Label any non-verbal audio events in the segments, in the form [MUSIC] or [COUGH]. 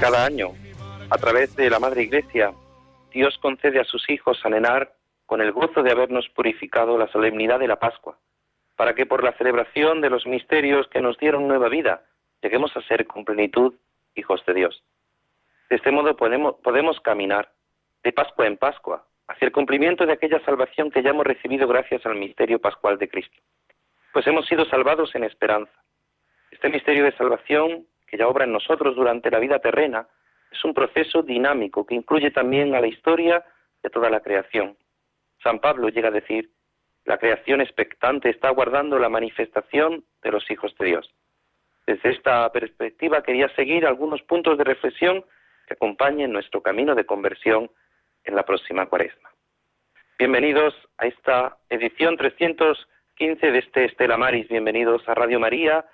Cada año, a través de la Madre Iglesia, Dios concede a sus hijos anenar con el gozo de habernos purificado la solemnidad de la Pascua, para que por la celebración de los misterios que nos dieron nueva vida, lleguemos a ser con plenitud hijos de Dios. De este modo podemos, podemos caminar de Pascua en Pascua hacia el cumplimiento de aquella salvación que ya hemos recibido gracias al misterio pascual de Cristo. Pues hemos sido salvados en esperanza. Este misterio de salvación que ya obra en nosotros durante la vida terrena es un proceso dinámico que incluye también a la historia de toda la creación. San Pablo llega a decir, la creación expectante está aguardando la manifestación de los hijos de Dios. Desde esta perspectiva quería seguir algunos puntos de reflexión que acompañen nuestro camino de conversión en la próxima cuaresma. Bienvenidos a esta edición 315 de este Estela Maris, bienvenidos a Radio María,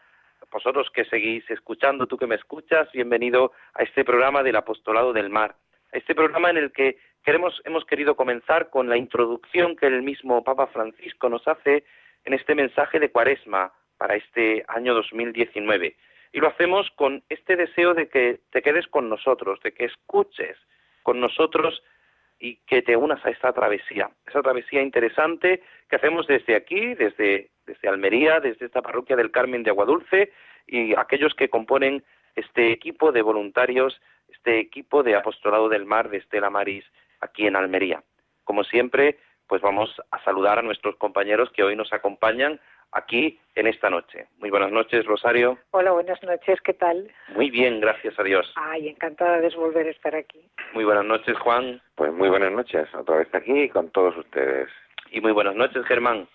vosotros que seguís escuchando, tú que me escuchas, bienvenido a este programa del Apostolado del Mar, este programa en el que queremos, hemos querido comenzar con la introducción que el mismo Papa Francisco nos hace en este mensaje de Cuaresma para este año 2019. Y lo hacemos con este deseo de que te quedes con nosotros, de que escuches con nosotros y que te unas a esta travesía, esa travesía interesante que hacemos desde aquí, desde, desde Almería, desde esta parroquia del Carmen de Aguadulce y aquellos que componen este equipo de voluntarios, este equipo de apostolado del mar de Estela Maris aquí en Almería. Como siempre, pues vamos a saludar a nuestros compañeros que hoy nos acompañan aquí en esta noche. Muy buenas noches, Rosario. Hola, buenas noches, ¿qué tal? Muy bien, gracias a Dios. Ay, encantada de volver a estar aquí. Muy buenas noches, Juan. Pues muy buenas noches, otra vez aquí con todos ustedes. Y muy buenas noches, Germán.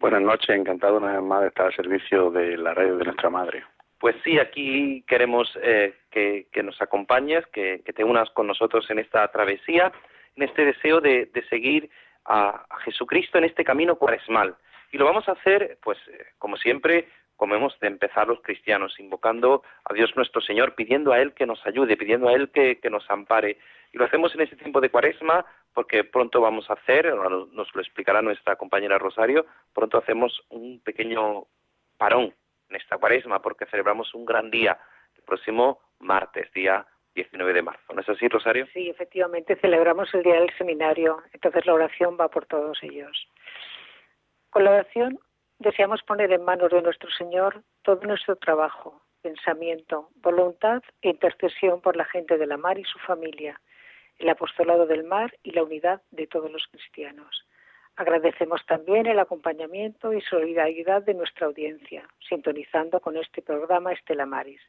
Buenas noches, encantado una vez más de estar al servicio de la radio de nuestra madre. Pues sí, aquí queremos eh, que, que, nos acompañes, que, que, te unas con nosotros en esta travesía, en este deseo de, de seguir a, a Jesucristo en este camino cuaresmal. Y lo vamos a hacer, pues, eh, como siempre, como hemos de empezar los cristianos, invocando a Dios nuestro Señor, pidiendo a Él que nos ayude, pidiendo a Él que, nos ampare. Y lo hacemos en este tiempo de cuaresma, porque pronto vamos a hacer, nos lo explicará nuestra compañera Rosario, pronto hacemos un pequeño parón en esta cuaresma, porque celebramos un gran día, el próximo martes, día 19 de marzo. ¿No es así, Rosario? Sí, efectivamente, celebramos el día del seminario, entonces la oración va por todos ellos. Con la oración deseamos poner en manos de nuestro Señor todo nuestro trabajo, pensamiento, voluntad e intercesión por la gente de la mar y su familia, el apostolado del mar y la unidad de todos los cristianos. Agradecemos también el acompañamiento y solidaridad de nuestra audiencia, sintonizando con este programa Estela Maris,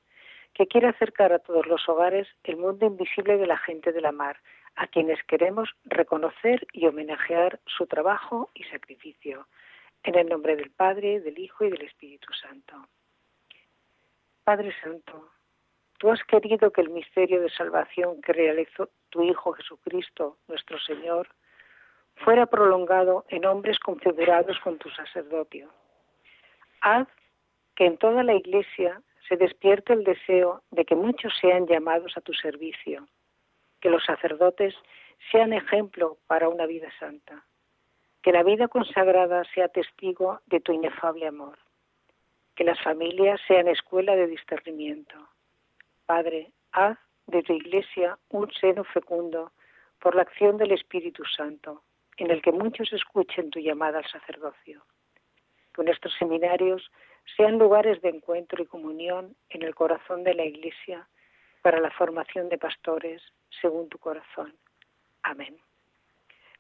que quiere acercar a todos los hogares el mundo invisible de la gente de la mar, a quienes queremos reconocer y homenajear su trabajo y sacrificio. En el nombre del Padre, del Hijo y del Espíritu Santo. Padre Santo, tú has querido que el misterio de salvación que realizó tu Hijo Jesucristo, nuestro Señor, fuera prolongado en hombres configurados con tu sacerdocio. Haz que en toda la Iglesia se despierte el deseo de que muchos sean llamados a tu servicio, que los sacerdotes sean ejemplo para una vida santa. Que la vida consagrada sea testigo de tu inefable amor. Que las familias sean escuela de discernimiento. Padre, haz de tu iglesia un seno fecundo por la acción del Espíritu Santo, en el que muchos escuchen tu llamada al sacerdocio. Que nuestros seminarios sean lugares de encuentro y comunión en el corazón de la Iglesia para la formación de pastores según tu corazón. Amén.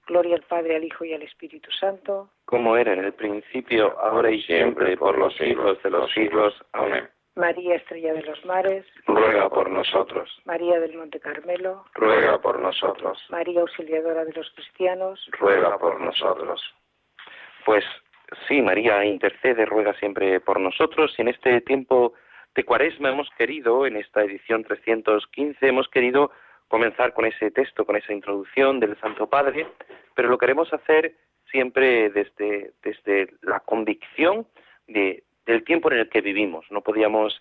Gloria al Padre, al Hijo y al Espíritu Santo. Como era en el principio, ahora y siempre, por los siglos de los siglos. Amén. María Estrella de los Mares, ruega por nosotros. María del Monte Carmelo, ruega por nosotros. María Auxiliadora de los Cristianos, ruega por nosotros. Pues sí, María intercede, ruega siempre por nosotros y en este tiempo de Cuaresma hemos querido, en esta edición 315, hemos querido comenzar con ese texto, con esa introducción del Santo Padre, pero lo queremos hacer siempre desde, desde la convicción de, del tiempo en el que vivimos. No podíamos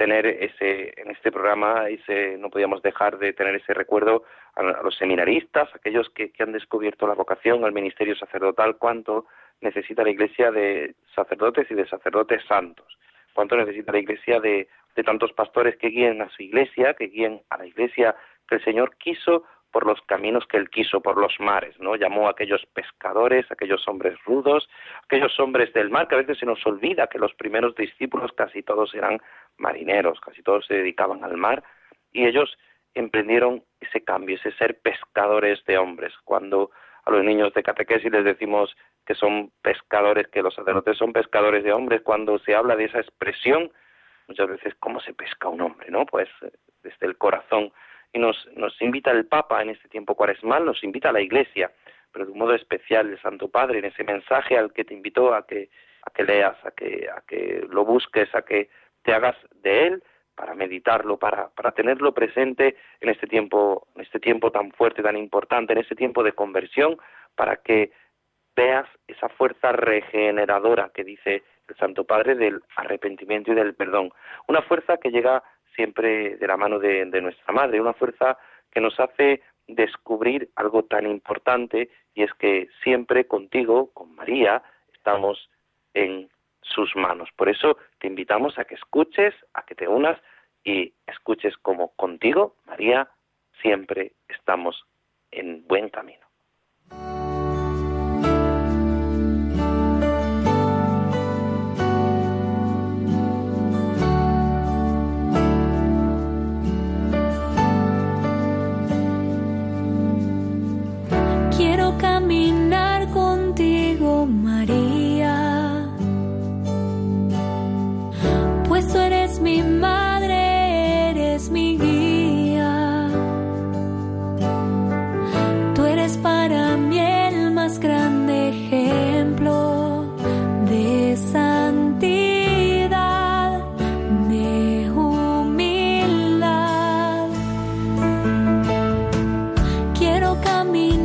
tener ese en este programa ese no podíamos dejar de tener ese recuerdo a, los seminaristas aquellos que, que, han descubierto la vocación al ministerio sacerdotal cuánto necesita la iglesia de sacerdotes y de sacerdotes santos cuánto necesita la iglesia de, de tantos pastores que guíen a su iglesia que guíen a la iglesia el Señor quiso por los caminos que él quiso, por los mares, ¿no? Llamó a aquellos pescadores, aquellos hombres rudos, aquellos hombres del mar, que a veces se nos olvida que los primeros discípulos casi todos eran marineros, casi todos se dedicaban al mar, y ellos emprendieron ese cambio, ese ser pescadores de hombres. Cuando a los niños de catequesis les decimos que son pescadores, que los sacerdotes son pescadores de hombres, cuando se habla de esa expresión, muchas veces, ¿cómo se pesca un hombre? ¿No? Pues eh, desde el corazón y nos, nos invita el Papa en este tiempo cuaresmal, nos invita a la Iglesia, pero de un modo especial el Santo Padre en ese mensaje al que te invitó a que, a que leas, a que, a que lo busques, a que te hagas de él para meditarlo, para, para tenerlo presente en este tiempo, en este tiempo tan fuerte, tan importante, en este tiempo de conversión, para que veas esa fuerza regeneradora que dice el Santo Padre del arrepentimiento y del perdón. Una fuerza que llega siempre de la mano de, nuestra madre, una fuerza que nos hace descubrir algo tan importante y es que siempre contigo, con María, estamos en sus manos. Por eso te invitamos a que escuches, a que te unas y escuches como contigo, María, siempre estamos en buen camino. meu caminho.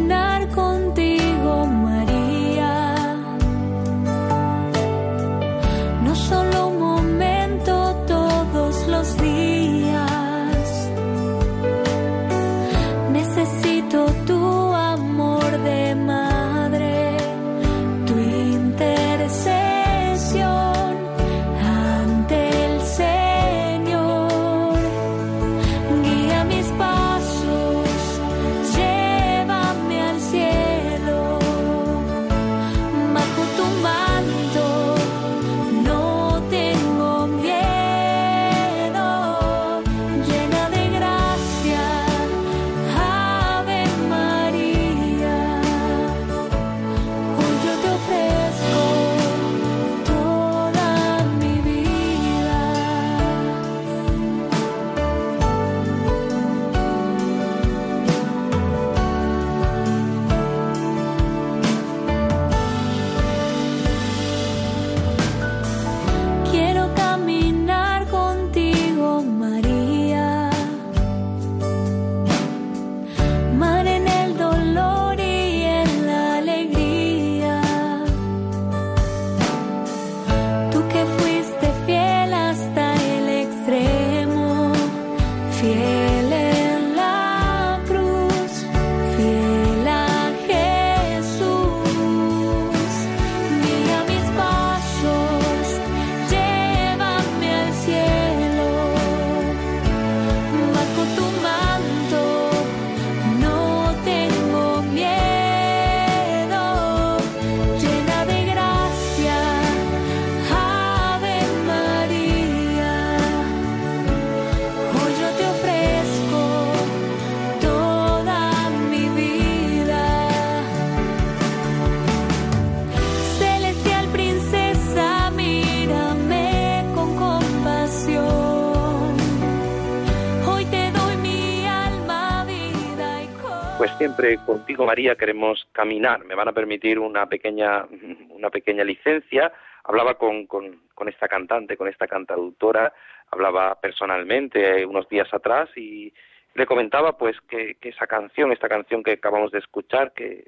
Contigo María queremos caminar. Me van a permitir una pequeña, una pequeña licencia. Hablaba con, con, esta cantante, con esta cantautora, hablaba personalmente unos días atrás y le comentaba pues que, esa canción, esta canción que acabamos de escuchar, que,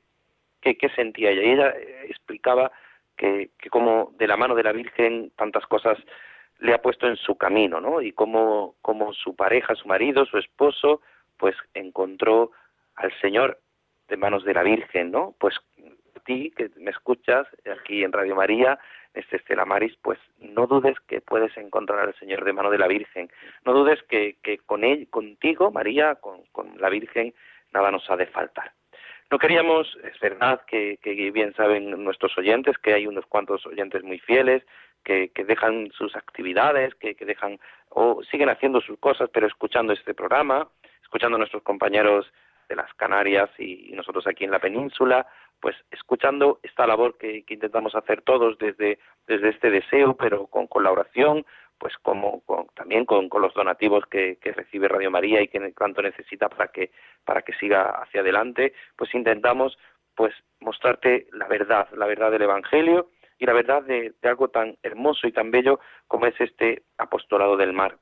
que, sentía ella. Y ella explicaba que, que como de la mano de la Virgen tantas cosas le ha puesto en su camino, ¿no? Y cómo, cómo su pareja, su marido, su esposo, pues encontró al Señor de manos de la Virgen, ¿no? Pues a ti que me escuchas aquí en Radio María, este Estela Maris, pues no dudes que puedes encontrar al Señor de mano de la Virgen. No dudes que, que con él, contigo, María, con, la Virgen, nada nos ha de faltar. No queríamos, es verdad que, que, bien saben nuestros oyentes, que hay unos cuantos oyentes muy fieles, que, que dejan sus actividades, que, que dejan o siguen haciendo sus cosas, pero escuchando este programa, escuchando a nuestros compañeros de las Canarias y, nosotros aquí en la península, pues escuchando esta labor que, intentamos hacer todos desde, desde este deseo, pero con colaboración, pues como también con, los donativos que, recibe Radio María y que tanto necesita para que para que siga hacia adelante, pues intentamos pues mostrarte la verdad, la verdad del Evangelio y la verdad de algo tan hermoso y tan bello como es este apostolado del mar.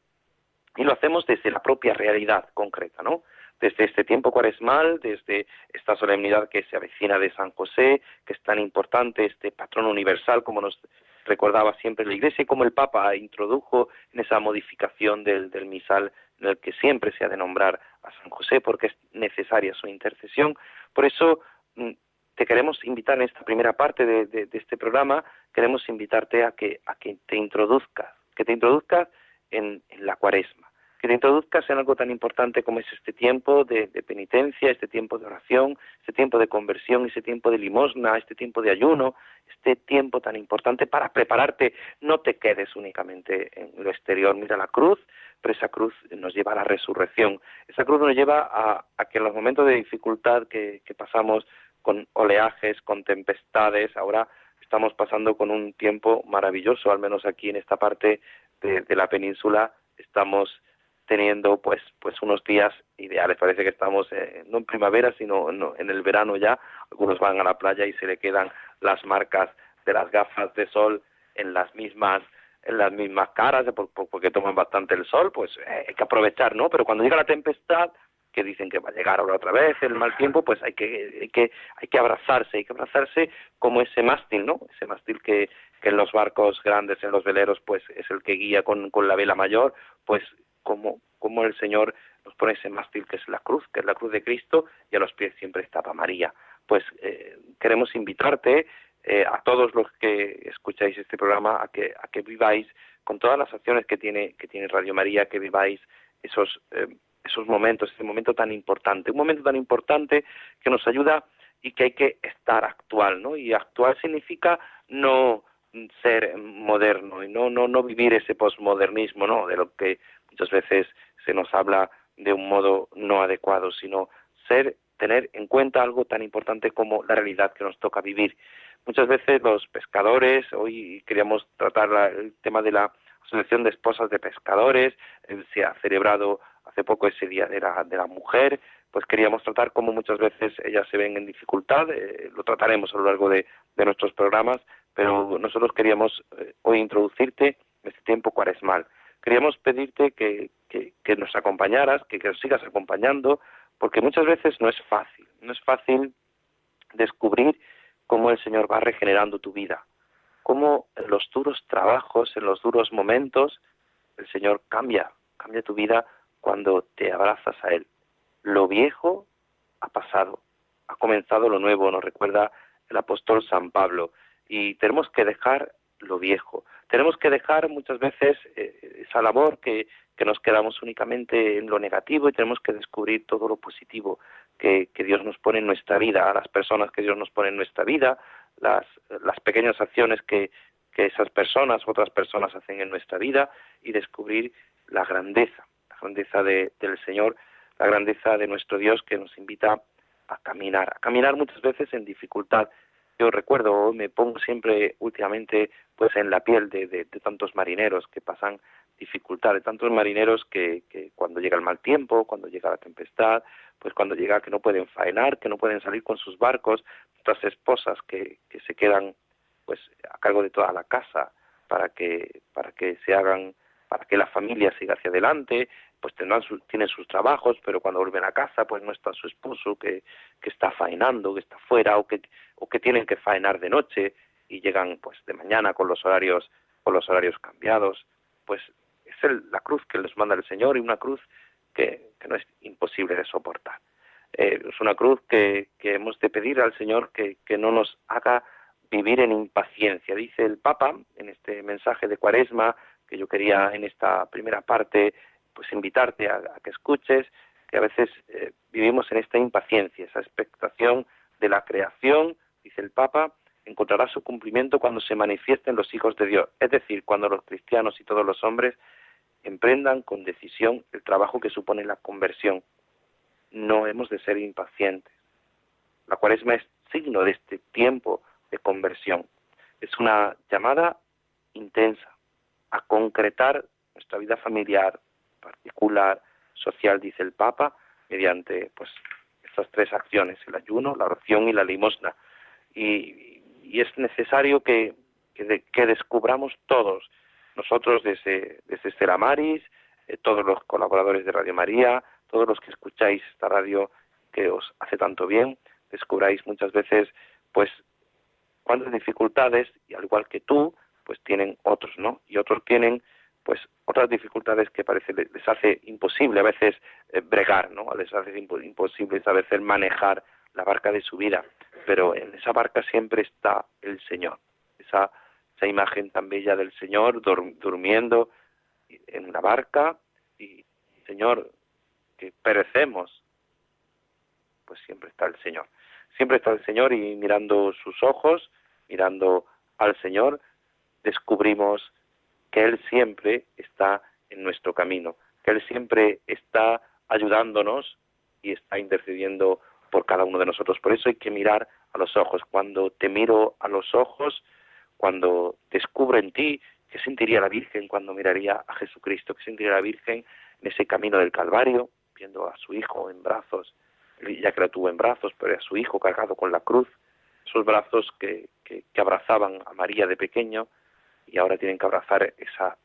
Y lo hacemos desde la propia realidad concreta, ¿no? Desde este tiempo cuaresmal, desde esta solemnidad que se avecina de San José, que es tan importante, este patrón universal, como nos recordaba siempre la Iglesia, y como el Papa introdujo en esa modificación del, misal en el que siempre se ha de nombrar a San José, porque es necesaria su intercesión. Por eso mm, te queremos invitar en esta primera parte de, este programa, queremos invitarte a que, a que te introduzcas, que te introduzcas en la cuaresma que te introduzcas en algo tan importante como es este tiempo de, penitencia, este tiempo de oración, este tiempo de conversión, este tiempo de limosna, este tiempo de ayuno, este tiempo tan importante para prepararte. No te quedes únicamente en lo exterior, mira la cruz, pero esa cruz nos lleva a la resurrección. Esa cruz nos lleva a, que en los momentos de dificultad que, pasamos con oleajes, con tempestades, ahora estamos pasando con un tiempo maravilloso, al menos aquí en esta parte de, de la península estamos teniendo pues pues unos días ideales. Parece que estamos eh, no en primavera, sino en el verano ya. Algunos van a la playa y se le quedan las marcas de las gafas de sol en las mismas en las mismas caras porque toman bastante el sol, pues eh, hay que aprovechar, ¿no? Pero cuando llega la tempestad, que dicen que va a llegar ahora otra vez el mal tiempo, pues hay que hay que hay que abrazarse, hay que abrazarse como ese mástil, ¿no? Ese mástil que que en los barcos grandes, en los veleros, pues es el que guía con, con la vela mayor, pues como, como el Señor nos pone ese mástil que es la cruz, que es la cruz de Cristo, y a los pies siempre estaba María. Pues eh, queremos invitarte eh, a todos los que escucháis este programa a que, a que viváis con todas las acciones que tiene, que tiene Radio María, que viváis esos, eh, esos momentos, ese momento tan importante, un momento tan importante que nos ayuda y que hay que estar actual, ¿no? Y actual significa no ser moderno y no no no vivir ese posmodernismo, ¿no? De lo que muchas veces se nos habla de un modo no adecuado, sino ser, tener en cuenta algo tan importante como la realidad que nos toca vivir. Muchas veces los pescadores, hoy queríamos tratar el tema de la Asociación de Esposas de Pescadores, eh, se ha celebrado hace poco ese Día de la, la Mujer, pues queríamos tratar cómo muchas veces ellas se ven en dificultad, eh, lo trataremos a lo largo de, de, nuestros programas, pero nosotros queríamos eh, hoy introducirte en este tiempo cuaresmal queríamos pedirte que, que, nos acompañaras, que, que nos sigas acompañando, porque muchas veces no es fácil, no es fácil descubrir cómo el Señor va regenerando tu vida, cómo en los duros trabajos, en los duros momentos, el Señor cambia, cambia tu vida cuando te abrazas a Él. Lo viejo ha pasado, ha comenzado lo nuevo, nos recuerda el apóstol San Pablo, y tenemos que dejar lo viejo. Tenemos que dejar muchas veces eh, esa labor que, que, nos quedamos únicamente en lo negativo y tenemos que descubrir todo lo positivo que, que, Dios nos pone en nuestra vida, a las personas que Dios nos pone en nuestra vida, las, las pequeñas acciones que, que esas personas, otras personas hacen en nuestra vida y descubrir la grandeza, la grandeza de, del Señor, la grandeza de nuestro Dios que nos invita a caminar, a caminar muchas veces en dificultad, Yo recuerdo, me pongo siempre últimamente pues en la piel de, de, tantos marineros que pasan dificultades, tantos marineros que, que cuando llega el mal tiempo, cuando llega la tempestad, pues cuando llega que no pueden faenar, que no pueden salir con sus barcos, otras esposas que, que se quedan pues a cargo de toda la casa para que para que se hagan para que la familia siga hacia adelante pues tendrán tienen sus trabajos pero cuando vuelven a casa pues no está su esposo que, que está faenando que está fuera o que o que tienen que faenar de noche y llegan pues de mañana con los horarios con los horarios cambiados pues es el, la cruz que les manda el Señor y una cruz que, no es imposible de soportar eh, es una cruz que, hemos de pedir al Señor que, que no nos haga vivir en impaciencia. Dice el Papa en este mensaje de Cuaresma, que yo quería en esta primera parte pues invitarte a, que escuches, que a veces eh, vivimos en esta impaciencia, esa expectación de la creación, dice el Papa, encontrará su cumplimiento cuando se manifiesten los hijos de Dios, es decir, cuando los cristianos y todos los hombres emprendan con decisión el trabajo que supone la conversión. No hemos de ser impacientes. La cuaresma es signo de este tiempo de conversión. Es una llamada intensa a concretar nuestra vida familiar, particular, social, dice el Papa, mediante pues estas tres acciones, el ayuno, la oración y la limosna. Y, es necesario que, que, descubramos todos, nosotros desde, desde Estela Maris, eh, todos los colaboradores de Radio María, todos los que escucháis esta radio que os hace tanto bien, descubráis muchas veces pues cuántas dificultades, y al igual que tú, pues tienen otros, ¿no? Y otros tienen, pues, otras dificultades que parece les hace imposible a veces eh, bregar, ¿no? Les hace imposible a veces manejar la barca de su vida, pero en esa barca siempre está el Señor, esa, esa imagen tan bella del Señor durmiendo en una barca y, Señor, que perecemos, pues siempre está el Señor. Siempre está el Señor y mirando sus ojos, mirando al Señor, descubrimos que Él siempre está en nuestro camino, que Él siempre está ayudándonos y está intercediendo por cada uno de nosotros. Por eso hay que mirar a los ojos. Cuando te miro a los ojos, cuando descubro en ti, ¿qué sentiría la Virgen cuando miraría a Jesucristo? ¿Qué sentiría la Virgen en ese camino del Calvario, viendo a su Hijo en brazos? ya que la tuvo en brazos, pero a su hijo cargado con la cruz, esos brazos que, que, abrazaban a María de pequeño y ahora tienen que abrazar esa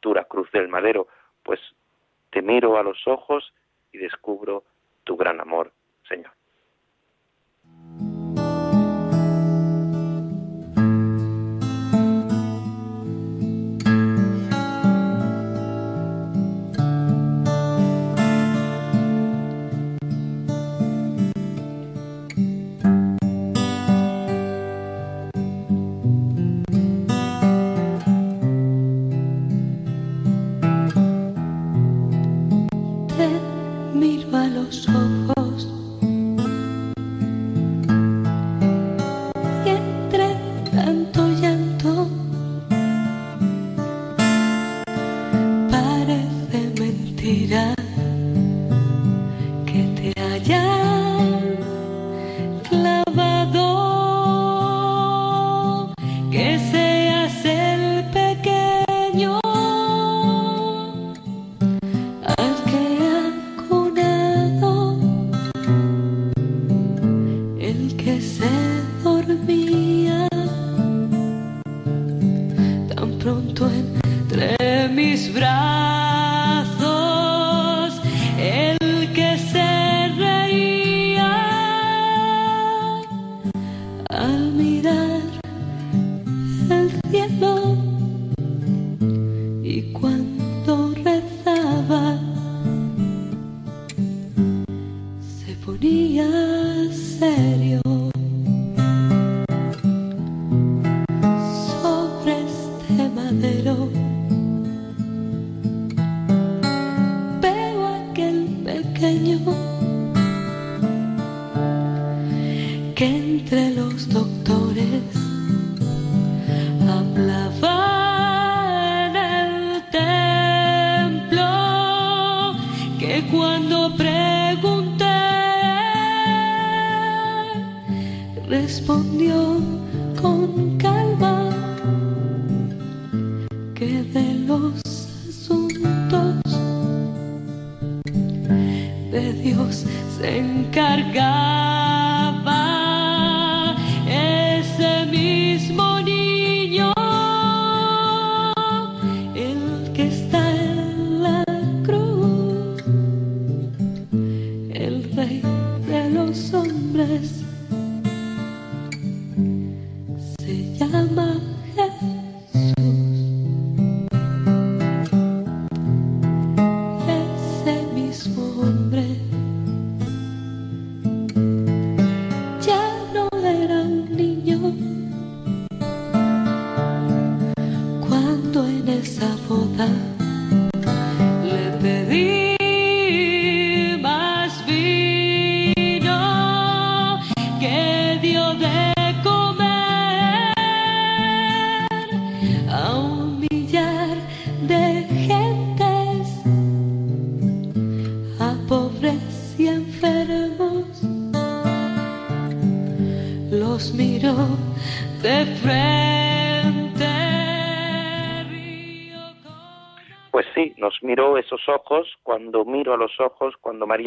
dura cruz del madero, pues te miro a los ojos y descubro tu gran amor, Señor.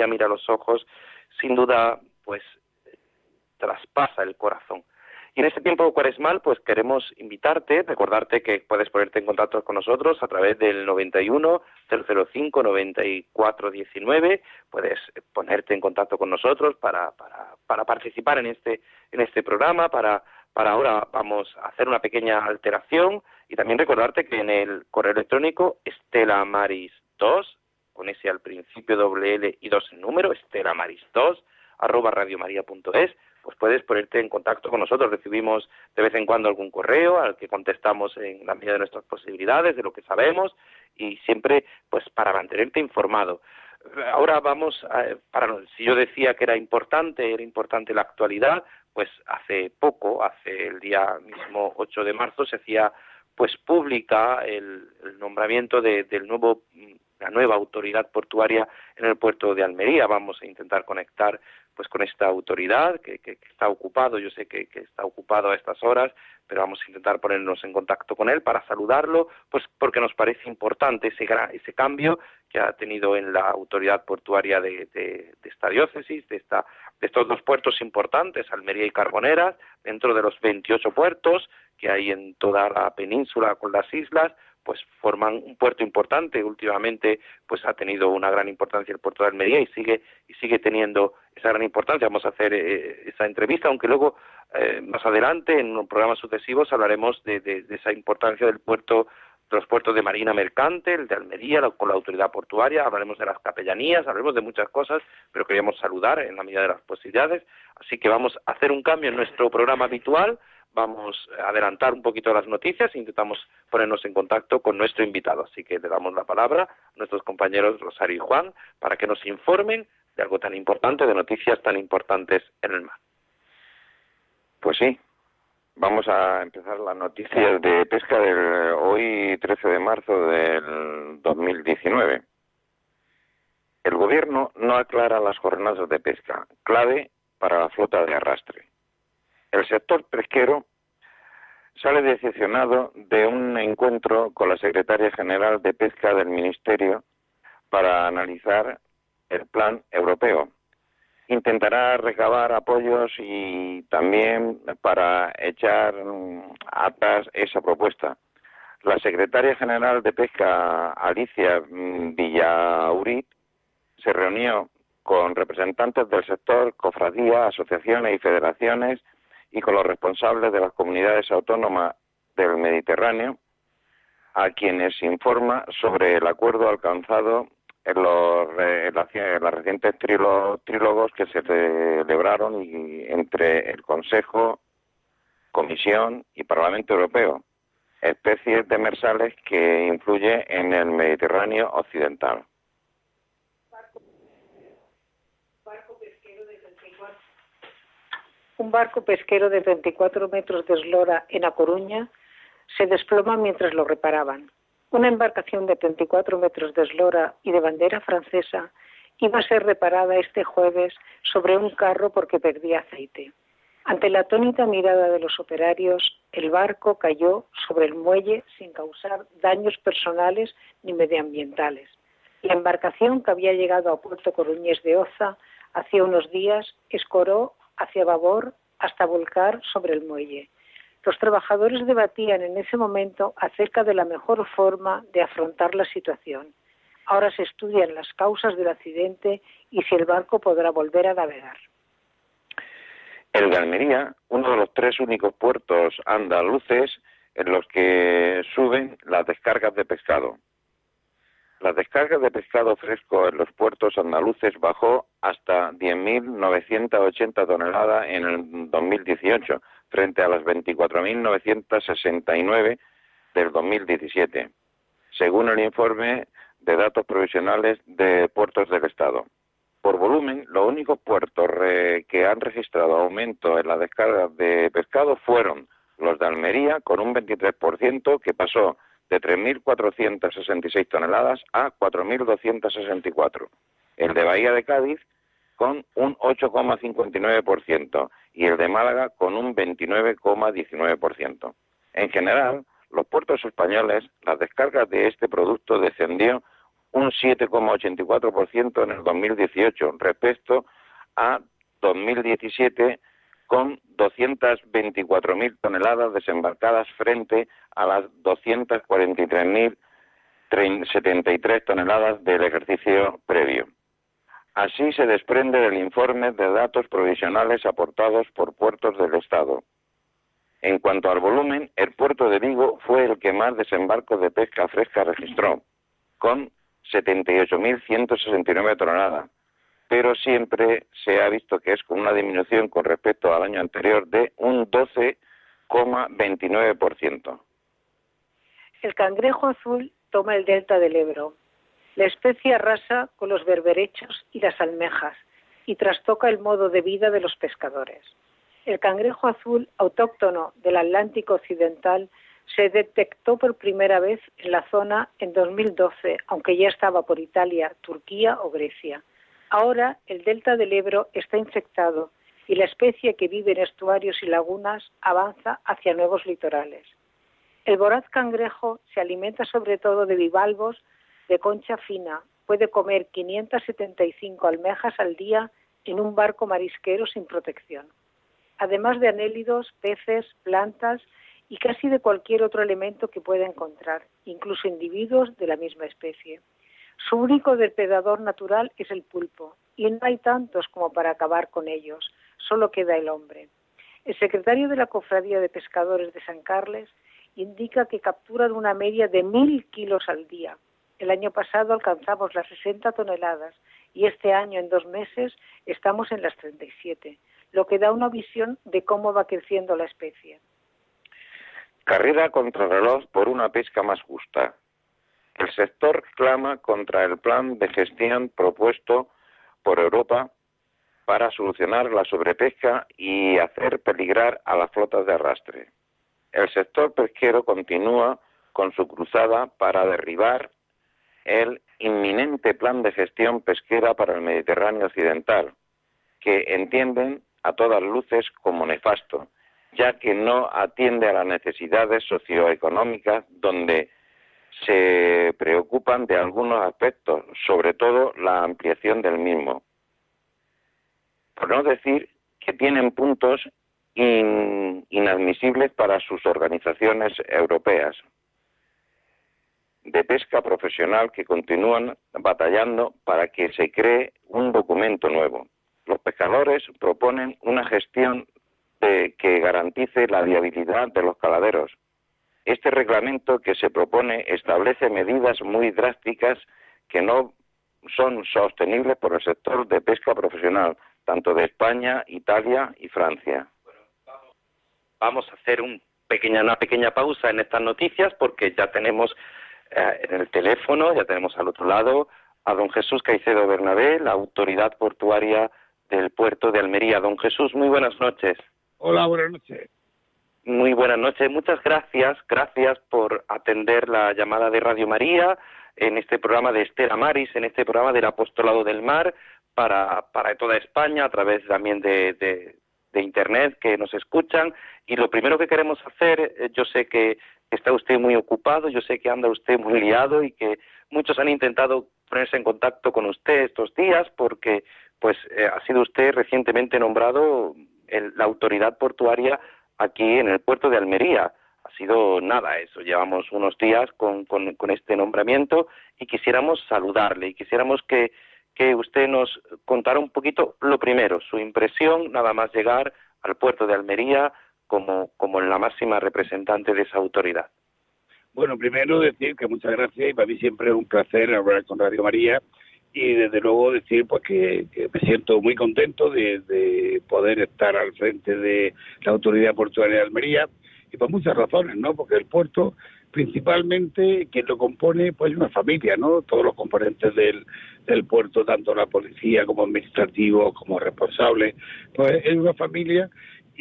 María mira los ojos, sin duda, pues traspasa el corazón. Y en este tiempo cuaresmal, pues queremos invitarte, recordarte que puedes ponerte en contacto con nosotros a través del 91 005 94 19. Puedes ponerte en contacto con nosotros para, para, para participar en este, en este programa. Para, para ahora vamos a hacer una pequeña alteración y también recordarte que en el correo electrónico Estela Maris 2 con ese al principio doble L y dos en número, Estela Maris 2 arroba radiomaria.es, pues puedes ponerte en contacto con nosotros. Recibimos de vez en cuando algún correo al que contestamos en la medida de nuestras posibilidades, de lo que sabemos, y siempre pues para mantenerte informado. Ahora vamos, a, para, si yo decía que era importante, era importante la actualidad, pues hace poco, hace el día mismo 8 de marzo, se hacía pues pública el, nombramiento del nuevo la nueva autoridad portuaria en el puerto de Almería. Vamos a intentar conectar pues con esta autoridad que, está ocupado, yo sé que, está ocupado a estas horas, pero vamos a intentar ponernos en contacto con él para saludarlo, pues porque nos parece importante ese, ese cambio que ha tenido en la autoridad portuaria de, esta diócesis, de, esta, de estos dos puertos importantes, Almería y Carbonera, dentro de los 28 puertos que hay en toda la península con las islas, pues forman un puerto importante. Últimamente, pues ha tenido una gran importancia el puerto de Almería y sigue y sigue teniendo esa gran importancia. Vamos a hacer eh, esa entrevista, aunque luego eh, más adelante en programas sucesivos hablaremos de, esa importancia del puerto de los puertos de marina mercante, el de Almería, con la autoridad portuaria, hablaremos de las capellanías, hablaremos de muchas cosas, pero queríamos saludar en la medida de las posibilidades. Así que vamos a hacer un cambio en nuestro programa habitual vamos a adelantar un poquito las noticias e intentamos ponernos en contacto con nuestro invitado. Así que le damos la palabra a nuestros compañeros Rosario y Juan para que nos informen de algo tan importante, de noticias tan importantes en el mar. Pues sí, vamos a empezar las noticias de pesca del hoy 13 de marzo del 2019. El gobierno no aclara las jornadas de pesca, clave para la flota de arrastre. El sector pesquero sale decepcionado de un encuentro con la secretaria general de Pesca del Ministerio para analizar el plan europeo. Intentará recabar apoyos y también para echar atrás esa propuesta. La secretaria general de Pesca, Alicia Villaurit, se reunió con representantes del sector, cofradías, asociaciones y federaciones y con los responsables de las comunidades autónomas del Mediterráneo, a quienes informa sobre el acuerdo alcanzado en los, recientes trílogos que se celebraron entre el Consejo, Comisión y Parlamento Europeo, especies demersales que influyen en el Mediterráneo occidental. Un barco pesquero de 34 metros de eslora en A Coruña se desploma mientras lo reparaban. Una embarcación de 34 metros de eslora y de bandera francesa iba a ser reparada este jueves sobre un carro porque perdía aceite. Ante la atónita mirada de los operarios, el barco cayó sobre el muelle sin causar daños personales ni medioambientales. La embarcación que había llegado a Puerto Coruñés de Oza hacía unos días escoró hacia babor hasta volcar sobre el muelle. Los trabajadores debatían en ese momento acerca de la mejor forma de afrontar la situación. Ahora se estudian las causas del accidente y si el barco podrá volver a navegar. El de uno de los tres únicos puertos andaluces en los que suben las descargas de pescado. Las descargas de pescado fresco en los puertos andaluces bajó hasta 10.980 toneladas en el 2018, frente a las 24.969 del 2017, según el informe de datos provisionales de puertos del Estado. Por volumen, los únicos puertos que han registrado aumento en la descarga de pescado fueron los de Almería, con un 23%, que pasó de 3.466 toneladas a 4.264. El de Bahía de Cádiz, con un 8,59%, y el de Málaga, con un 29,19%. En general, los puertos españoles, las descargas de este producto descendió un 7,84% en el 2018 respecto a 2017 con 224.000 toneladas desembarcadas frente a las 243.073 toneladas del ejercicio previo. Así se desprende del informe de datos provisionales aportados por puertos del Estado. En cuanto al volumen, el puerto de Vigo fue el que más desembarcos de pesca fresca registró, con 78.169 toneladas, pero siempre se ha visto que es con una disminución con respecto al año anterior de un 12,29%. El cangrejo azul toma el delta del Ebro. La especie arrasa con los berberechos y las almejas y trastoca el modo de vida de los pescadores. El cangrejo azul autóctono del Atlántico Occidental se detectó por primera vez en la zona en 2012, aunque ya estaba por Italia, Turquía o Grecia. Ahora el delta del Ebro está infectado y la especie que vive en estuarios y lagunas avanza hacia nuevos litorales. El voraz cangrejo se alimenta sobre todo de bivalvos de concha fina. Puede comer 575 almejas al día en un barco marisquero sin protección. Además de anélidos, peces, plantas y casi de cualquier otro elemento que pueda encontrar, incluso individuos de la misma especie. Su único depredador natural es el pulpo, y no hay tantos como para acabar con ellos, solo queda el hombre. El secretario de la Cofradía de Pescadores de San Carles indica que capturan una media de mil kilos al día. El año pasado alcanzamos las 60 toneladas y este año, en dos meses, estamos en las 37, lo que da una visión de cómo va creciendo la especie. Carrera contra reloj por una pesca más justa. El sector clama contra el plan de gestión propuesto por Europa para solucionar la sobrepesca y hacer peligrar a las flotas de arrastre. El sector pesquero continúa con su cruzada para derribar el inminente plan de gestión pesquera para el Mediterráneo occidental, que entienden a todas luces como nefasto ya que no atiende a las necesidades socioeconómicas donde se preocupan de algunos aspectos, sobre todo la ampliación del mismo. Por no decir que tienen puntos inadmisibles para sus organizaciones europeas de pesca profesional que continúan batallando para que se cree un documento nuevo. Los pescadores proponen una gestión que garantice la viabilidad de los caladeros. Este reglamento que se propone establece medidas muy drásticas que no son sostenibles por el sector de pesca profesional, tanto de España, Italia y Francia. vamos a hacer un pequeña, una pequeña pausa en estas noticias porque ya tenemos eh, en el teléfono, ya tenemos al otro lado a don Jesús Caicedo Bernabé, la autoridad portuaria del puerto de Almería. Don Jesús, muy buenas noches. Hola, buenas noches. Muy buenas noches. Muchas gracias. Gracias por atender la llamada de Radio María en este programa de Estera Maris, en este programa del Apostolado del Mar para, para toda España, a través también de, de Internet que nos escuchan y lo primero que queremos hacer, eh, yo sé que está usted muy ocupado, yo sé que anda usted muy liado y que muchos han intentado ponerse en contacto con usted estos días porque pues eh, ha sido usted recientemente nombrado la autoridad portuaria aquí en el puerto de Almería. Ha sido nada eso, llevamos unos días con, con, este nombramiento y quisiéramos saludarle y quisiéramos que, que usted nos contara un poquito lo primero, su impresión nada más llegar al puerto de Almería como, como la máxima representante de esa autoridad. Bueno, primero decir que muchas gracias y para mí siempre es un placer hablar con Radio María y desde luego decir pues que, me siento muy contento de, de, poder estar al frente de la autoridad portuaria de Almería y por muchas razones, ¿no? Porque el puerto principalmente quien lo compone pues una familia, ¿no? Todos los componentes del, del puerto, tanto la policía como administrativo como responsable, pues es una familia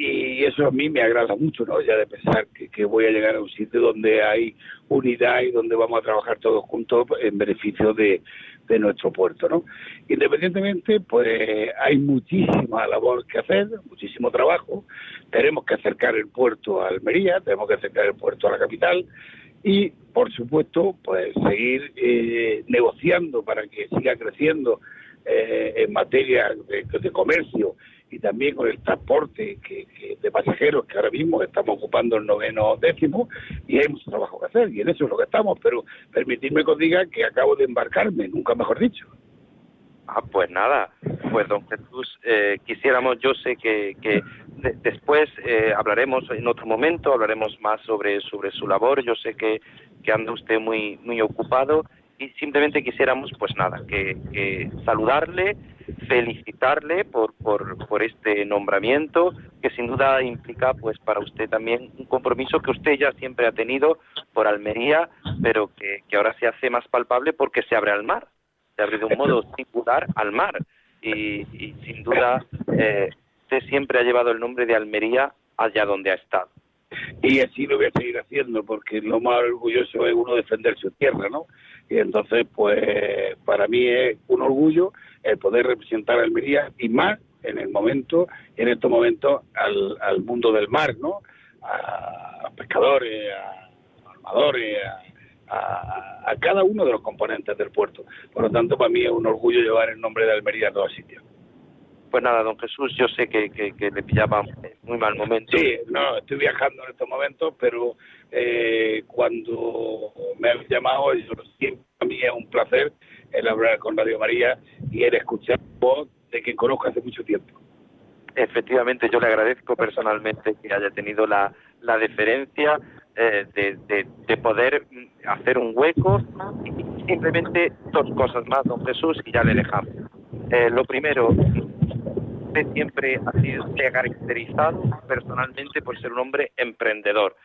y eso a mí me agrada mucho, ¿no? Ya de pensar que, voy a llegar a un sitio donde hay unidad y donde vamos a trabajar todos juntos en beneficio de, de nuestro puerto, ¿no? Independientemente, pues hay muchísima labor que hacer, muchísimo trabajo. Tenemos que acercar el puerto a Almería, tenemos que acercar el puerto a la capital y, por supuesto, pues seguir eh, negociando para que siga creciendo eh, en materia de comercio y también con el transporte que, de pasajeros que ahora mismo estamos ocupando el noveno décimo y hay mucho trabajo que hacer y en eso es lo que estamos, pero permitidme que os diga que acabo de embarcarme, nunca mejor dicho. Ah, pues nada, pues don Jesús, eh, quisiéramos, yo sé que, que después eh, hablaremos en otro momento, hablaremos más sobre, sobre su labor, yo sé que, que anda usted muy, muy ocupado y simplemente quisiéramos, pues nada, que, que saludarle, felicitarle por, por, por, este nombramiento, que sin duda implica, pues para usted también un compromiso que usted ya siempre ha tenido por Almería, pero que, que ahora se hace más palpable porque se abre al mar, se abre de un modo singular al mar. Y, y sin duda, eh, usted siempre ha llevado el nombre de Almería allá donde ha estado y así lo voy a seguir haciendo porque lo más orgulloso es uno defender su tierra, ¿no? Y entonces, pues para mí es un orgullo el poder representar a Almería y más en el momento, en estos momentos, al, al mundo del mar, ¿no? A, pescadores, a, armadores, a, a, cada uno de los componentes del puerto. Por lo tanto, para mí es un orgullo llevar el nombre de Almería a todos sitios. Pues nada, don Jesús, yo sé que, que, le pillaba muy mal momento. Sí, no, estoy viajando en estos momentos, pero eh, cuando me han llamado, yo, siempre a mí es un placer el hablar con Radio María y el escuchar voz de quien conozco hace mucho tiempo. Efectivamente, yo le agradezco personalmente que haya tenido la, la deferencia eh, de, de, poder hacer un hueco y simplemente dos cosas más, don Jesús, y ya le dejamos. Eh, lo primero, usted siempre ha sido se ha caracterizado personalmente por ser un hombre emprendedor.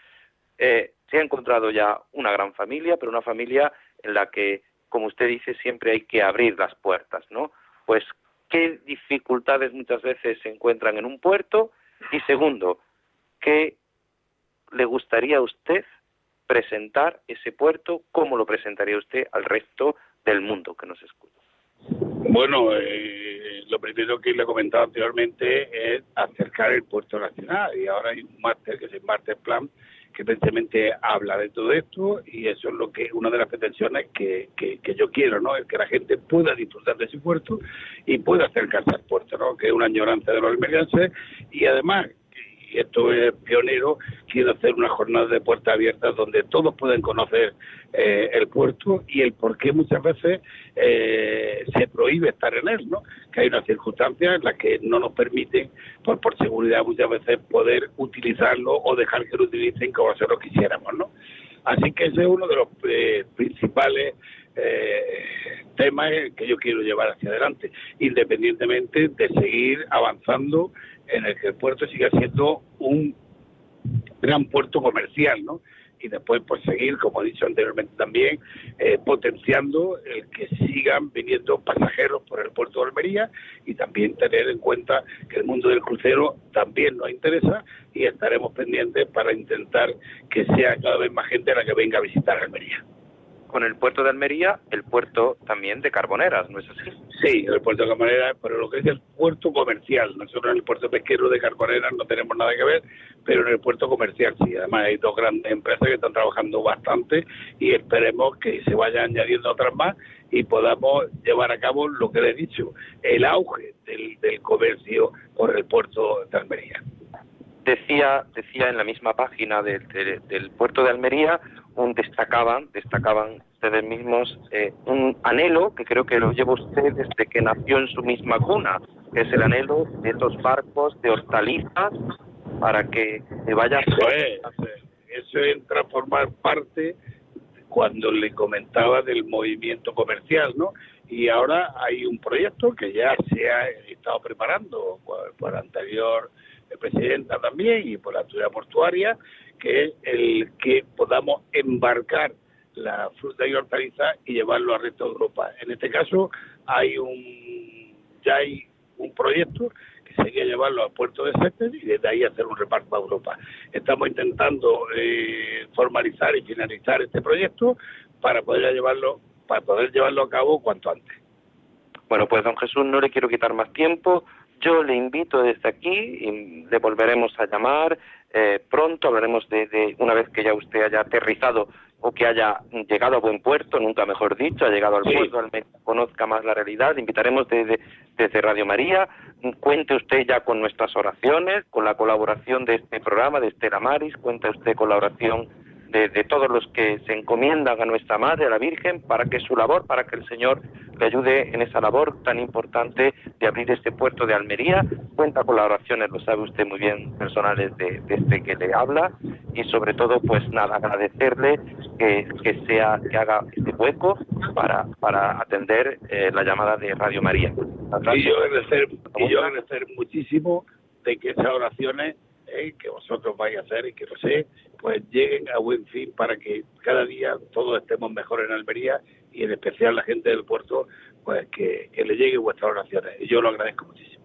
Eh, se ha encontrado ya una gran familia, pero una familia en la que, como usted dice, siempre hay que abrir las puertas, ¿no? Pues, ¿qué dificultades muchas veces se encuentran en un puerto? Y segundo, ¿qué le gustaría a usted presentar ese puerto? ¿Cómo lo presentaría usted al resto del mundo que nos escucha? Bueno, eh, lo primero que le he comentado anteriormente es acercar el puerto nacional y ahora hay un máster que es el Master Plan que precisamente habla de todo esto y eso es lo que una de las pretensiones que, que, yo quiero, ¿no? Es que la gente pueda disfrutar de ese puerto y pueda acercarse al puerto, ¿no? Que es una añoranza de los almerienses y además y esto es pionero, quiero hacer una jornada de puertas abiertas donde todos pueden conocer eh, el puerto y el por qué muchas veces eh, se prohíbe estar en él, ¿no? Que hay unas circunstancias en las que no nos permiten, por, por seguridad muchas veces, poder utilizarlo o dejar que lo utilicen como nosotros quisiéramos, ¿no? Así que ese es uno de los eh, principales eh, temas que yo quiero llevar hacia adelante, independientemente de seguir avanzando en el que el puerto siga siendo un gran puerto comercial, ¿no? Y después, pues seguir, como he dicho anteriormente también, eh, potenciando el que sigan viniendo pasajeros por el puerto de Almería y también tener en cuenta que el mundo del crucero también nos interesa y estaremos pendientes para intentar que sea cada vez más gente la que venga a visitar Almería. Con el puerto de Almería el puerto también de Carboneras, ¿no es así? Sí, el puerto de Carboneras, pero lo que es el puerto comercial. Nosotros en el puerto pesquero de Carboneras no tenemos nada que ver, pero en el puerto comercial sí. Además hay dos grandes empresas que están trabajando bastante y esperemos que se vayan añadiendo otras más y podamos llevar a cabo lo que le he dicho, el auge del, comercio por el puerto de Almería. Decía, decía en la misma página del, del, puerto de Almería, un destacaban, destacaban ustedes mismos eh, un anhelo que creo que lo lleva usted desde que nació en su misma cuna, que es el anhelo de estos barcos de hortalizas para que se vaya. Eso es, eso entra a formar parte cuando le comentaba del movimiento comercial, ¿no? Y ahora hay un proyecto que ya se ha estado preparando por, anterior presidenta también y por la autoridad portuaria, que es el que podamos embarcar la fruta y hortaliza y llevarlo al resto de Europa. En este caso hay un ya hay un proyecto que sería llevarlo al puerto de Cestes y desde ahí hacer un reparto a Europa. Estamos intentando eh, formalizar y finalizar este proyecto para poder llevarlo para poder llevarlo a cabo cuanto antes. Bueno, pues don Jesús, no le quiero quitar más tiempo. Yo le invito desde aquí y le volveremos a llamar. Eh, pronto hablaremos de, de, una vez que ya usted haya aterrizado o que haya llegado a buen puerto, nunca mejor dicho, ha llegado al Sí. puerto, al menos conozca más la realidad. Le invitaremos desde, desde Radio María. Cuente usted ya con nuestras oraciones, con la colaboración de este programa, de Estela Maris. Cuenta usted con la oración de, de todos los que se encomiendan a nuestra Madre, a la Virgen, para que su labor, para que el Señor le ayude en esa labor tan importante de abrir este puerto de Almería. Cuenta con las oraciones, lo sabe usted muy bien, personales de, de este que le habla. Y sobre todo, pues nada, agradecerle que, que sea, que haga este hueco para, para atender eh, la llamada de Radio María. Y yo agradecer, y yo agradecer muchísimo de que esas oraciones eh, que vosotros vais a hacer y que lo sé, pues lleguen a buen fin para que cada día todos estemos mejor en Almería y en especial la gente del puerto, pues que, que le lleguen vuestras oraciones. Y yo lo agradezco muchísimo.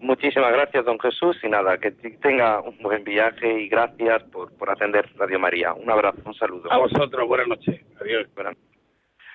Muchísimas gracias, don Jesús, y nada, que tenga un buen viaje y gracias por, por atender Radio María. Un abrazo, un saludo. A vosotros, buenas noches. Adiós. Buenas-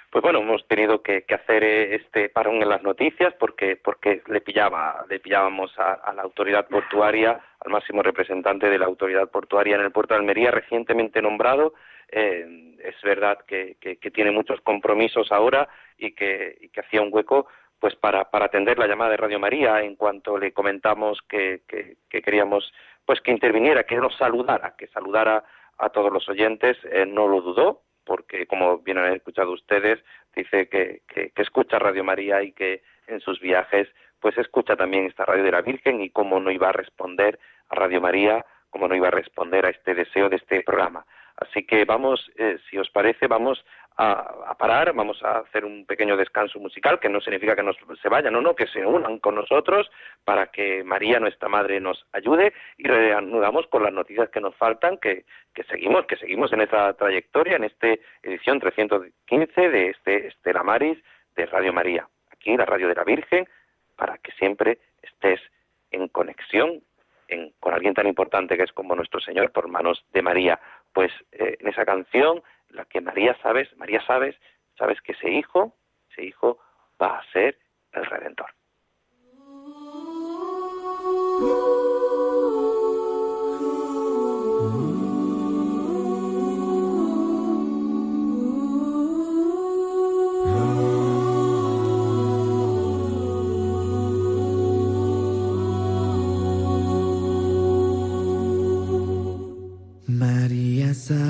Pues bueno, hemos tenido que, hacer eh, este parón en las noticias porque porque le pillaba le pillábamos a, la autoridad portuaria, al máximo representante de la autoridad portuaria en el puerto de Almería, recientemente nombrado. Eh, es verdad que, que, tiene muchos compromisos ahora y que, que hacía un hueco pues para, para atender la llamada de Radio María en cuanto le comentamos que, que, que queríamos pues que interviniera, que nos saludara, que saludara a todos los oyentes, eh, no lo dudó, porque como bien han escuchado ustedes, dice que, que, que escucha Radio María y que en sus viajes pues escucha también esta radio de la Virgen y cómo no iba a responder a Radio María, cómo no iba a responder a este deseo de este programa. Así que vamos, eh, si os parece, vamos a, a, parar, vamos a hacer un pequeño descanso musical, que no significa que nos, se vayan, no, no, que se unan con nosotros para que María, nuestra Madre, nos ayude y reanudamos con las noticias que nos faltan, que, que seguimos, que seguimos en esa trayectoria, en esta edición 315 de este Estela Maris de Radio María. Aquí, la radio de la Virgen, para que siempre estés en conexión en, con alguien tan importante que es como nuestro Señor por manos de María. Pues eh, en esa canción, la que María sabes, María sabes, sabes que ese hijo, ese hijo va a ser el Redentor.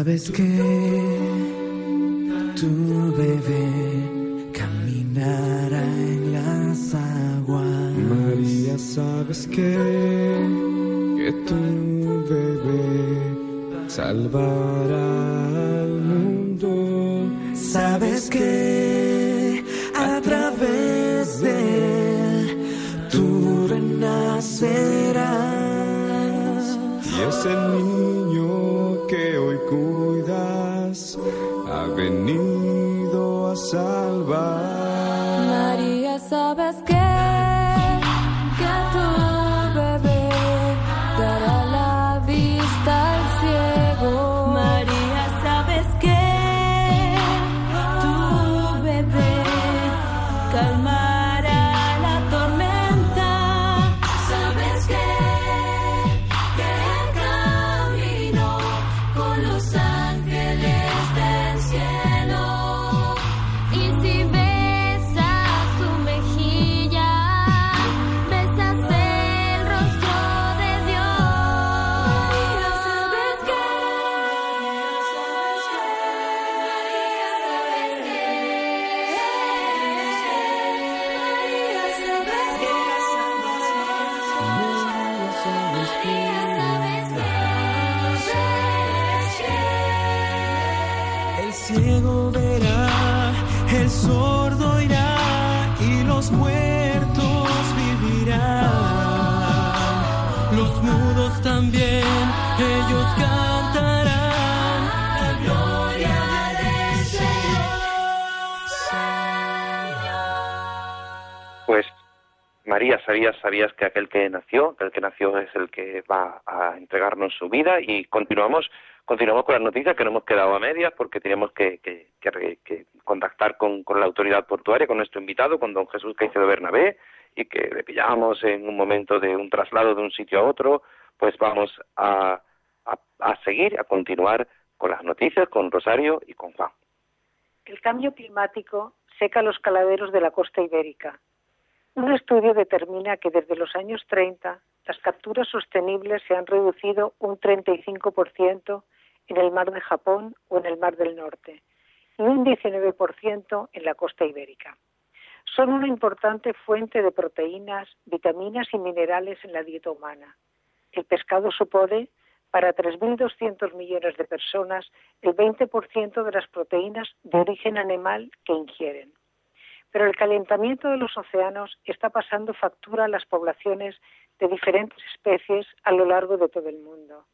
Sabes que tu bebé caminará en las aguas. María, sabes que, que tu bebé salvará al mundo. Sabes que a través de él tú renacerás. Y es el María, sabías, que aquel que nació, que el que nació es el que va a entregarnos su vida y continuamos, continuamos con las noticias que no hemos quedado a medias porque teníamos que, que- que que contactar con, con la autoridad portuaria, con nuestro invitado, con don Jesús Caicedo Bernabé y que le pillábamos en un momento de un traslado de un sitio a otro, pues vamos a, a seguir, a continuar con las noticias, con Rosario y con Juan. El cambio climático seca los caladeros de la costa ibérica. Un estudio determina que desde los años 30 las capturas sostenibles se han reducido un 35% en el mar de Japón o en el mar del norte y un 19% en la costa ibérica. Son una importante fuente de proteínas, vitaminas y minerales en la dieta humana. El pescado supone para 3.200 millones de personas el 20% de las proteínas de origen animal que ingieren. Pero el calentamiento de los océanos está pasando factura a las poblaciones de diferentes especies a lo largo de todo el mundo,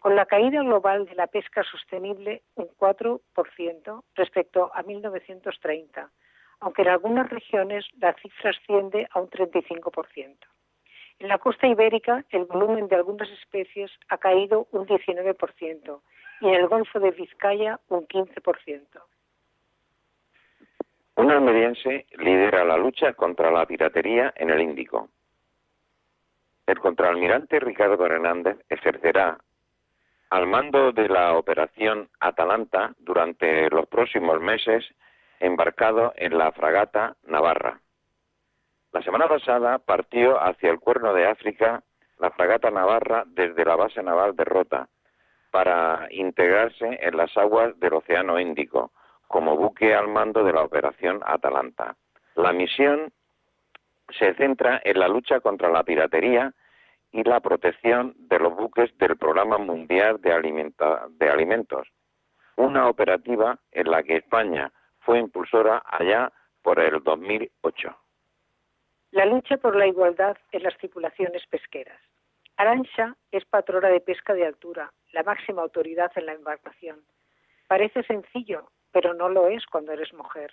con la caída global de la pesca sostenible un 4% respecto a 1930, aunque en algunas regiones la cifra asciende a un 35%. En la costa ibérica, el volumen de algunas especies ha caído un 19% y en el Golfo de Vizcaya un 15%. Un almeriense lidera la lucha contra la piratería en el Índico. El contraalmirante Ricardo Hernández ejercerá al mando de la operación Atalanta durante los próximos meses embarcado en la fragata Navarra. La semana pasada partió hacia el Cuerno de África la fragata Navarra desde la base naval de Rota para integrarse en las aguas del Océano Índico como buque al mando de la operación Atalanta. La misión se centra en la lucha contra la piratería y la protección de los buques del Programa Mundial de, Alimenta- de Alimentos, una operativa en la que España fue impulsora allá por el 2008. La lucha por la igualdad en las tripulaciones pesqueras. Arancha es patrona de pesca de altura, la máxima autoridad en la embarcación. Parece sencillo, pero no lo es cuando eres mujer.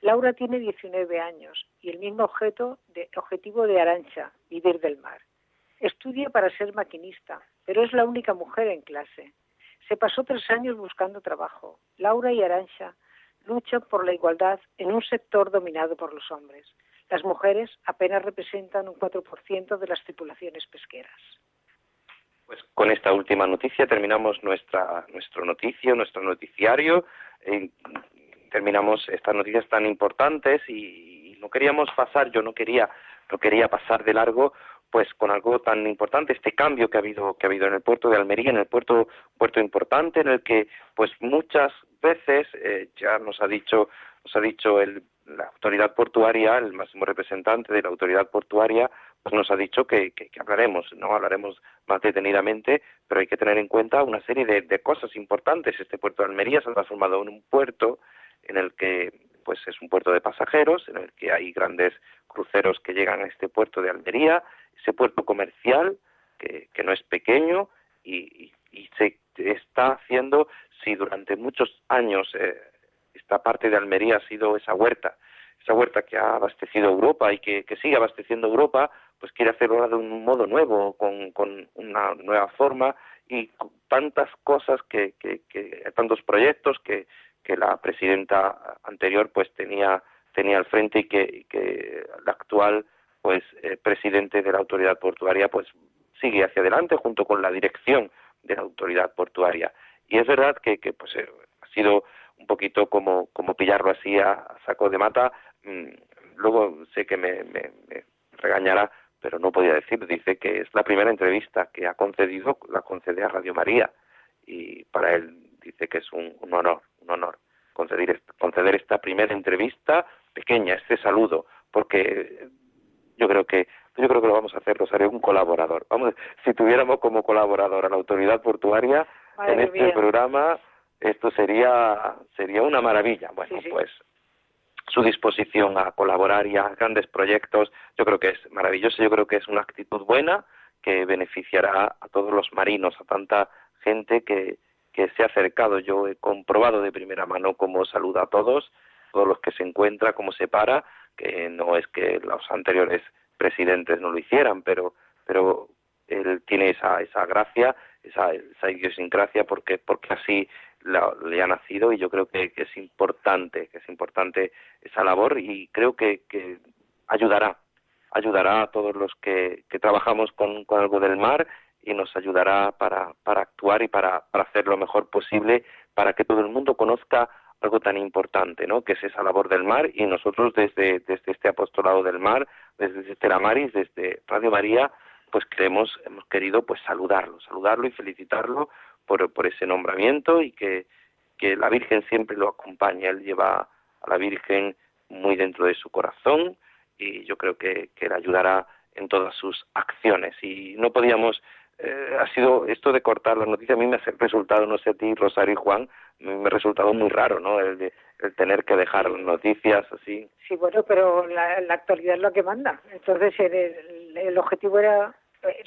Laura tiene 19 años y el mismo objeto de, objetivo de Arancha, vivir del mar. Estudia para ser maquinista, pero es la única mujer en clase. Se pasó tres años buscando trabajo. Laura y Arancha luchan por la igualdad en un sector dominado por los hombres. Las mujeres apenas representan un 4% de las tripulaciones pesqueras. Pues con esta última noticia terminamos nuestra nuestro noticio, nuestro noticiario. eh, terminamos estas noticias tan importantes y, y no queríamos pasar, yo no quería no quería pasar de largo pues con algo tan importante este cambio que ha habido que ha habido en el puerto de Almería en el puerto puerto importante en el que pues muchas veces eh, ya nos ha dicho nos ha dicho el, la autoridad portuaria el máximo representante de la autoridad portuaria pues nos ha dicho que, que, hablaremos no hablaremos más detenidamente pero hay que tener en cuenta una serie de, de cosas importantes. Este puerto de Almería se ha transformado en un puerto en el que pues es un puerto de pasajeros en el que hay grandes cruceros que llegan a este puerto de Almería ese puerto comercial que, que no es pequeño y, y, y, se está haciendo si durante muchos años eh, esta parte de Almería ha sido esa huerta esa huerta que ha abastecido Europa y que, sigue abasteciendo Europa pues quiere hacerlo de un modo nuevo con, una nueva forma y tantas cosas que, que, que tantos proyectos que, que la presidenta anterior pues tenía tenía al frente y que, que la actual pues eh, presidente de la autoridad portuaria pues sigue hacia adelante junto con la dirección de la autoridad portuaria. Y es verdad que, que pues eh, ha sido un poquito como, como pillarlo así a, a saco de mata. Mm, luego sé que me, me, me regañará, pero no podía decir. Dice que es la primera entrevista que ha concedido, la concede a Radio María. Y para él dice que es un, un honor, un honor conceder, conceder esta primera entrevista pequeña, este saludo, porque yo creo que yo creo que lo vamos a hacer, Rosario, un colaborador. Vamos, si tuviéramos como colaborador a la autoridad portuaria Madre en este mía. programa, esto sería sería una maravilla. Bueno, Sí, sí. pues su disposición a colaborar y a grandes proyectos, yo creo que es maravilloso, yo creo que es una actitud buena que beneficiará a todos los marinos, a tanta gente que, que se ha acercado. Yo he comprobado de primera mano cómo saluda a todos, todos los que se encuentra, cómo se para, que no es que los anteriores presidentes no lo hicieran, pero, pero él tiene esa, esa gracia, esa, esa idiosincrasia, porque, porque así la- le ha nacido y yo creo que, que es importante, que es importante esa labor y creo que, que ayudará, ayudará a todos los que, que trabajamos con, algo del mar y nos ayudará para, para actuar y para, para hacer lo mejor posible para que todo el mundo conozca algo tan importante, ¿no? Que es esa labor del mar y nosotros desde, desde este apostolado del mar, desde Estela Maris, desde Radio María, pues queremos, hemos querido pues saludarlo, saludarlo y felicitarlo por, por ese nombramiento y que, que la Virgen siempre lo acompaña. Él lleva a la Virgen muy dentro de su corazón y yo creo que, que le ayudará en todas sus acciones. Y no podíamos, eh, ha sido esto de cortar la noticia, a mí me ha resultado, no sé a ti, Rosario y Juan, me ha resultado muy raro, ¿no? El, de, el tener que dejar noticias así. Sí, bueno, pero la, la actualidad es lo que manda. Entonces, el, el- objetivo era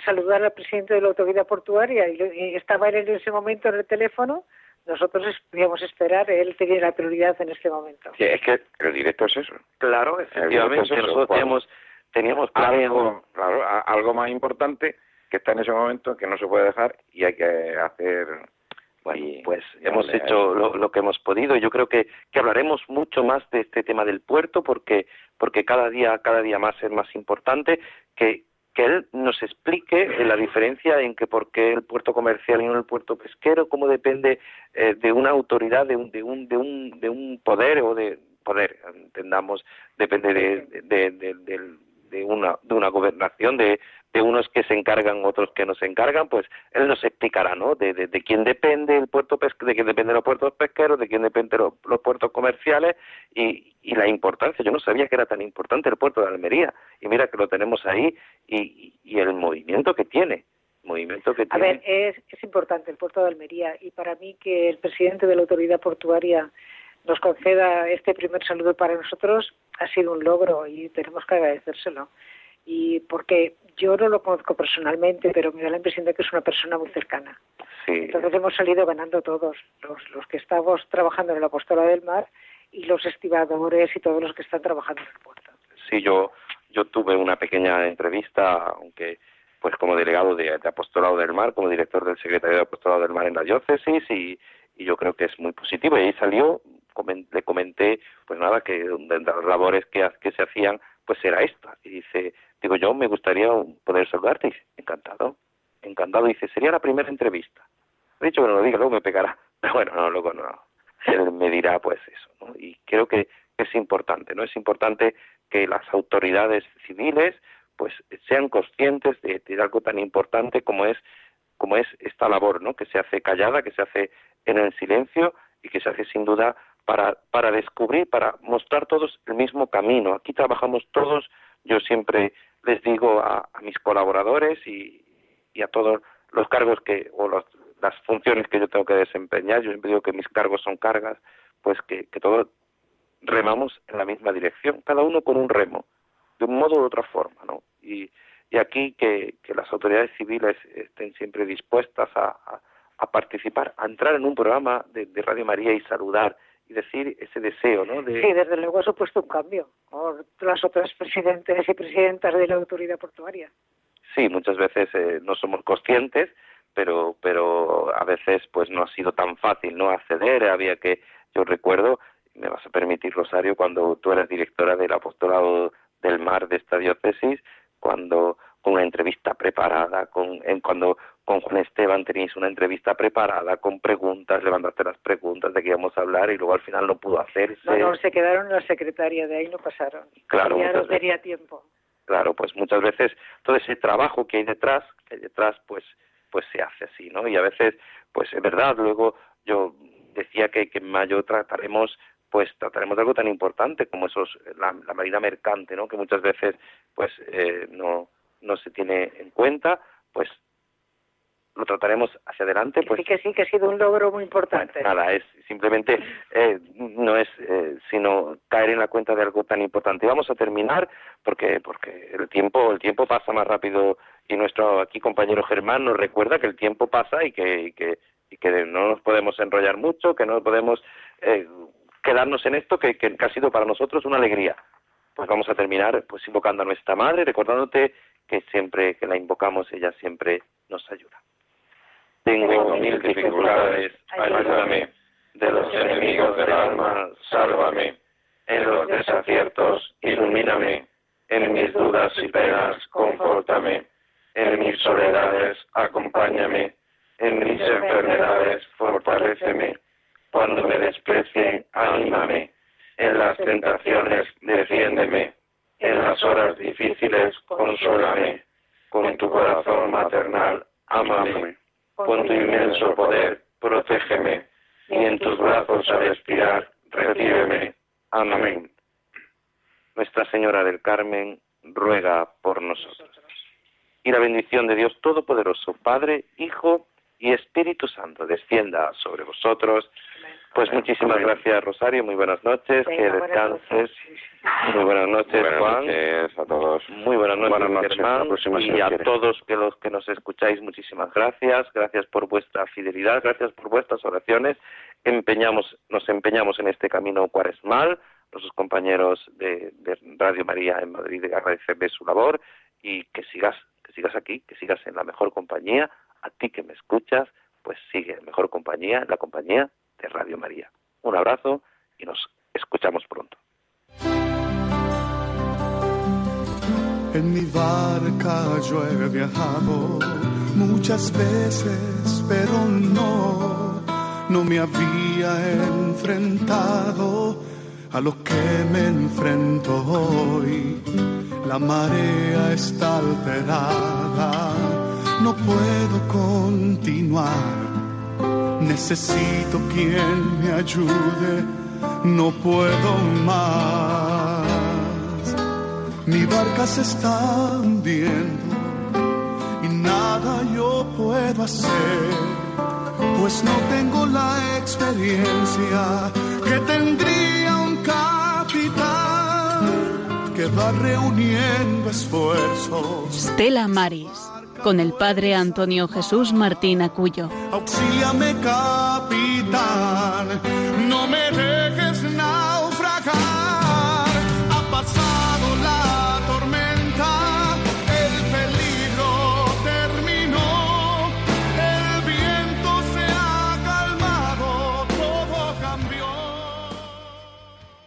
saludar al presidente de la autoridad portuaria y, y estaba él en ese momento en el teléfono. Nosotros podíamos esperar, él tenía la prioridad en este momento. Sí, es que el directo es eso. Claro, efectivamente, eso, nosotros teníamos, teníamos Algo, claro, algo más importante que está en ese momento que no se puede dejar y hay que hacer. Bueno, y pues hemos hecho lo, lo que hemos podido. Yo creo que, que hablaremos mucho más de este tema del puerto porque porque cada día cada día más es más importante que que él nos explique eh, la diferencia en que por qué el puerto comercial y no el puerto pesquero, cómo depende eh, de una autoridad, de un, de un de un de un poder o de poder, entendamos, depende de de, de, de una de una gobernación de de unos que se encargan, otros que no se encargan, pues él nos explicará, ¿no? De, de, de quién depende el puerto pesque, de quién dependen los puertos pesqueros, de quién dependen los, los puertos comerciales y, y la importancia. Yo no sabía que era tan importante el puerto de Almería y mira que lo tenemos ahí y, y el movimiento que tiene, movimiento que A tiene. ver, es, es importante el puerto de Almería y para mí que el presidente de la autoridad portuaria nos conceda este primer saludo para nosotros ha sido un logro y tenemos que agradecérselo. Y porque yo no lo conozco personalmente, pero me da la impresión de que es una persona muy cercana. sí, Entonces hemos salido ganando todos, los, los que estamos trabajando en la apostolado del mar y los estibadores y todos los que están trabajando en el puerto. sí, yo yo tuve una pequeña entrevista, aunque pues como delegado de, de Apostolado del Mar, como director del Secretario de Apostolado del Mar en la diócesis y, y yo creo que es muy positivo. Y ahí salió, comen- le comenté, pues nada, que de las labores que, que se hacían, pues era esta. Y dice, digo, yo me gustaría poder saludarte. Dice, encantado, encantado. Dice, sería la primera entrevista. He dicho que no lo diga, luego me pegará. [LAUGHS] Pero bueno, no, luego no. Él me dirá, pues eso, ¿no? Y creo que es importante, ¿no? Es importante que las autoridades civiles, pues sean conscientes de, de algo tan importante como es como es esta labor, ¿no? Que se hace callada, que se hace en el silencio y que se hace sin duda para para descubrir, para mostrar todos el mismo camino. Aquí trabajamos todos. Yo siempre les digo a, mis colaboradores y, y a todos los cargos que o los- las funciones que yo tengo que desempeñar. Yo siempre digo que mis cargos son cargas, pues que, todos remamos en la misma dirección, cada uno con un remo, de un modo u otra forma, ¿no? Y, aquí que, las autoridades civiles estén siempre dispuestas a, participar, a entrar en un programa de Radio María y saludar y decir ese deseo, ¿no? De, Sí, desde luego ha supuesto un cambio por las otras presidentes y presidentas de la autoridad portuaria. sí, muchas veces eh, no somos conscientes, pero pero a veces pues no ha sido tan fácil no acceder, había que yo recuerdo, me vas a permitir Rosario cuando tú eras directora del apostolado del mar de esta diócesis, cuando con una entrevista preparada, con en cuando con Juan Esteban tenéis una entrevista preparada con preguntas, le mandaste las preguntas de que íbamos a hablar y luego al final no pudo hacerse. No, no, se quedaron en la secretaria, de ahí no pasaron. Claro, ya no tenía tiempo. Claro, pues muchas veces todo ese trabajo que hay detrás, que hay detrás, pues, pues se hace así, ¿no? Y a veces, pues es verdad, luego yo decía que, que en mayo trataremos, pues trataremos de algo tan importante como esos, la, la marina mercante, ¿no? Que muchas veces, pues, eh, no, no se tiene en cuenta, pues lo trataremos hacia adelante, pues sí que sí, que ha sido un logro muy importante. Nada, es simplemente eh, no es eh, sino caer en la cuenta de algo tan importante. Y vamos a terminar porque porque el tiempo el tiempo pasa más rápido y nuestro aquí compañero Germán nos recuerda que el tiempo pasa y que y que, y que no nos podemos enrollar mucho, que no podemos eh, quedarnos en esto que, que ha sido para nosotros una alegría. Pues vamos a terminar pues invocando a nuestra madre, recordándote que siempre que la invocamos ella siempre nos ayuda. Tengo mil dificultades, ayúdame. De los enemigos del alma, sálvame. En los desaciertos, ilumíname. En mis dudas y penas, confórtame. En mis soledades, acompáñame. En mis enfermedades, fortaléceme. Cuando me desprecien, anímame. En las tentaciones, defiéndeme. En las horas difíciles, consólame. Con tu corazón maternal, ámame. Con tu inmenso poder, protégeme, y en tus brazos al expirar, recíbeme. Amén. Nuestra Señora del Carmen ruega por nosotros. Y la bendición de Dios Todopoderoso, Padre, Hijo y Espíritu Santo, descienda sobre vosotros. Pues muchísimas gracias, Rosario. Muy buenas noches. Venga, que buenas descanses. Muy buenas noches, Buenas Juan. noches a todos. Muy buenas noches, Buenas noches, hasta Germán, la próxima, si y a quiere. todos que los que nos escucháis, muchísimas gracias. Gracias por vuestra fidelidad, gracias por vuestras oraciones. Empeñamos, nos empeñamos en este camino cuaresmal. Nuestros compañeros de, de Radio María en Madrid agradecerles su labor y que sigas, que sigas aquí, que sigas en la mejor compañía. A ti que me escuchas, pues sigue en mejor compañía, en la compañía de Radio María. Un abrazo y nos escuchamos pronto. En mi barca yo he viajado muchas veces, pero no, no me había enfrentado a lo que me enfrento hoy. La marea está alterada, no puedo continuar. Necesito quien me ayude, no puedo más. Mi barca se está hundiendo y nada yo puedo hacer, pues no tengo la experiencia que tendría un capitán que va reuniendo esfuerzos. Stella Maris, con el padre Antonio Jesús Martín Acuyo.